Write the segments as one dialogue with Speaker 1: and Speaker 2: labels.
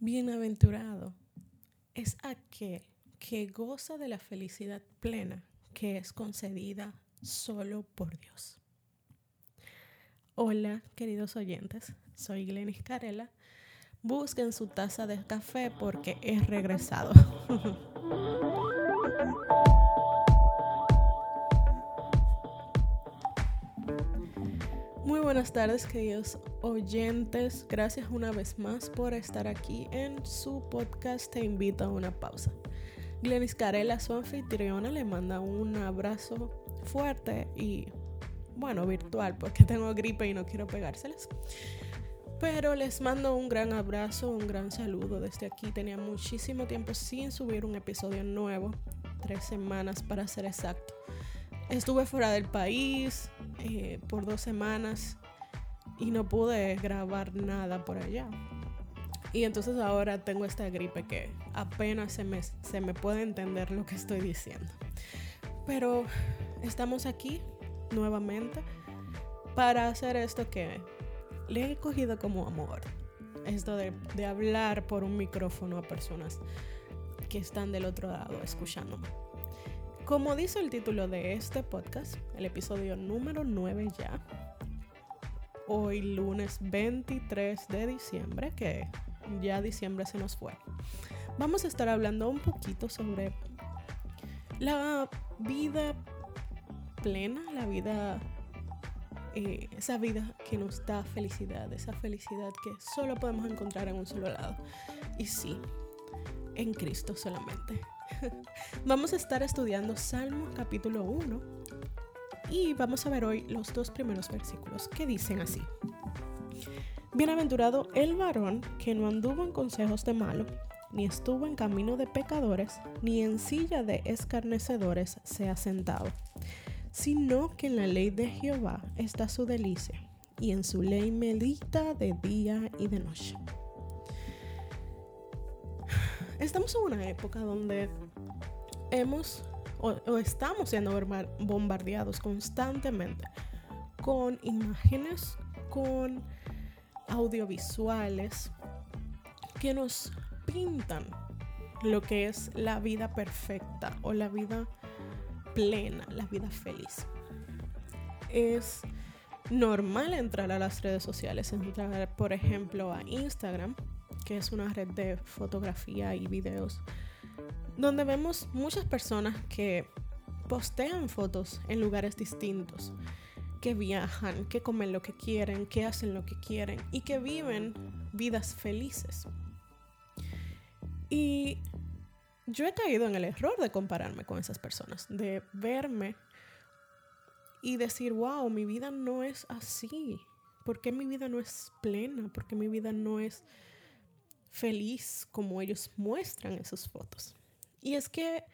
Speaker 1: Bienaventurado es aquel que goza de la felicidad plena que es concedida solo por Dios. Hola, queridos oyentes, soy Glenis Carela. Busquen su taza de café porque he regresado. Muy buenas tardes, queridos oyentes. Gracias una vez más por estar aquí en su podcast Te invito a una pausa. Glenis Carela, su anfitriona, le manda un abrazo fuerte y, bueno, virtual, porque tengo gripe y no quiero pegárselas. Pero les mando un gran abrazo, un gran saludo desde aquí. Tenía muchísimo tiempo sin subir un episodio nuevo, tres semanas para ser exacto. Estuve fuera del país eh, por dos semanas y no pude grabar nada por allá. Y entonces ahora tengo esta gripe que apenas se me, se me puede entender lo que estoy diciendo. Pero estamos aquí nuevamente para hacer esto que le he cogido como amor. Esto de, de hablar por un micrófono a personas que están del otro lado escuchándome. Como dice el título de este podcast, el episodio número 9 ya, hoy lunes 23 de diciembre, que ya diciembre se nos fue, vamos a estar hablando un poquito sobre la vida plena, la vida, eh, esa vida que nos da felicidad, esa felicidad que solo podemos encontrar en un solo lado. Y sí, en Cristo solamente. vamos a estar estudiando Salmo capítulo 1 y vamos a ver hoy los dos primeros versículos que dicen así. Bienaventurado el varón que no anduvo en consejos de malo, ni estuvo en camino de pecadores, ni en silla de escarnecedores se ha sentado, sino que en la ley de Jehová está su delicia, y en su ley medita de día y de noche. Estamos en una época donde hemos o, estamos siendo bombardeados constantemente con imágenes, con audiovisuales que nos pintan lo que es la vida perfecta o la vida plena, la vida feliz. Es normal entrar a las redes sociales, entrar por ejemplo a Instagram, que es una red de fotografía y videos donde vemos muchas personas que postean fotos en lugares distintos, que viajan, que comen lo que quieren, que hacen lo que quieren y que viven vidas felices. Y yo he caído en el error de compararme con esas personas, de verme y decir, wow, mi vida no es así. ¿Por qué mi vida no es plena? ¿Por qué mi vida no es feliz como ellos muestran en sus fotos? Y es que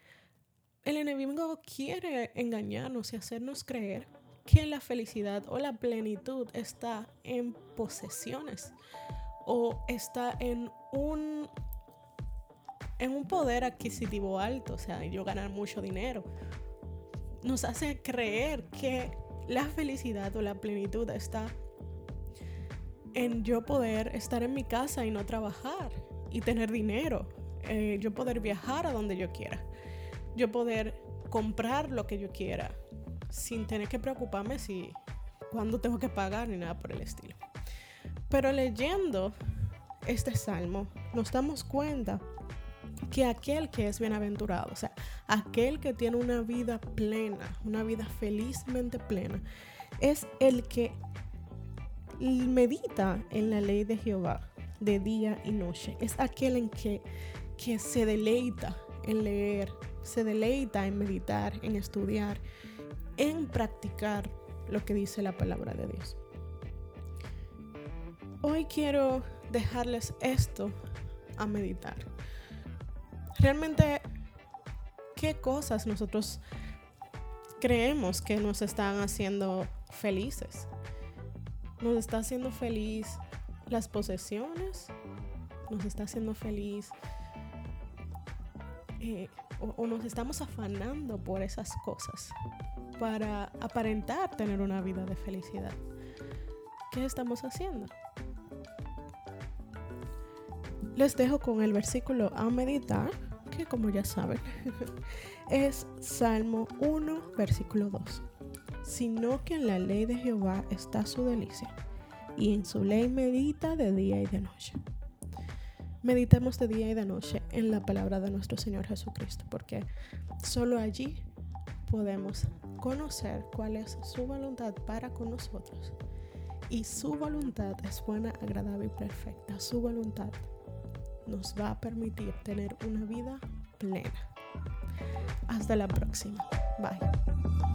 Speaker 1: el enemigo quiere engañarnos y hacernos creer que la felicidad o la plenitud está en posesiones o está en un en un poder adquisitivo alto, o sea, yo ganar mucho dinero. Nos hace creer que la felicidad o la plenitud está en yo poder estar en mi casa y no trabajar y tener dinero eh, yo poder viajar a donde yo quiera, yo poder comprar lo que yo quiera sin tener que preocuparme si cuándo tengo que pagar ni nada por el estilo. Pero leyendo este salmo nos damos cuenta que aquel que es bienaventurado, o sea, aquel que tiene una vida plena, una vida felizmente plena, es el que medita en la ley de Jehová de día y noche. Es aquel en que que se deleita en leer, se deleita en meditar, en estudiar, en practicar lo que dice la palabra de Dios. Hoy quiero dejarles esto a meditar. Realmente, ¿qué cosas nosotros creemos que nos están haciendo felices? ¿Nos está haciendo feliz las posesiones? ¿Nos está haciendo feliz eh, o, nos estamos afanando por esas cosas para aparentar tener una vida de felicidad. ¿Qué estamos haciendo? Les dejo con el versículo a meditar, que como ya saben, es Salmo 1, versículo 2. Sino que en la ley de Jehová está su delicia, y en su ley medita de día y de noche. Meditemos de día y de noche en la palabra de nuestro Señor Jesucristo, porque solo allí podemos conocer cuál es su voluntad para con nosotros. Y su voluntad es buena, agradable y perfecta. Su voluntad nos va a permitir tener una vida plena. Hasta la próxima. Bye.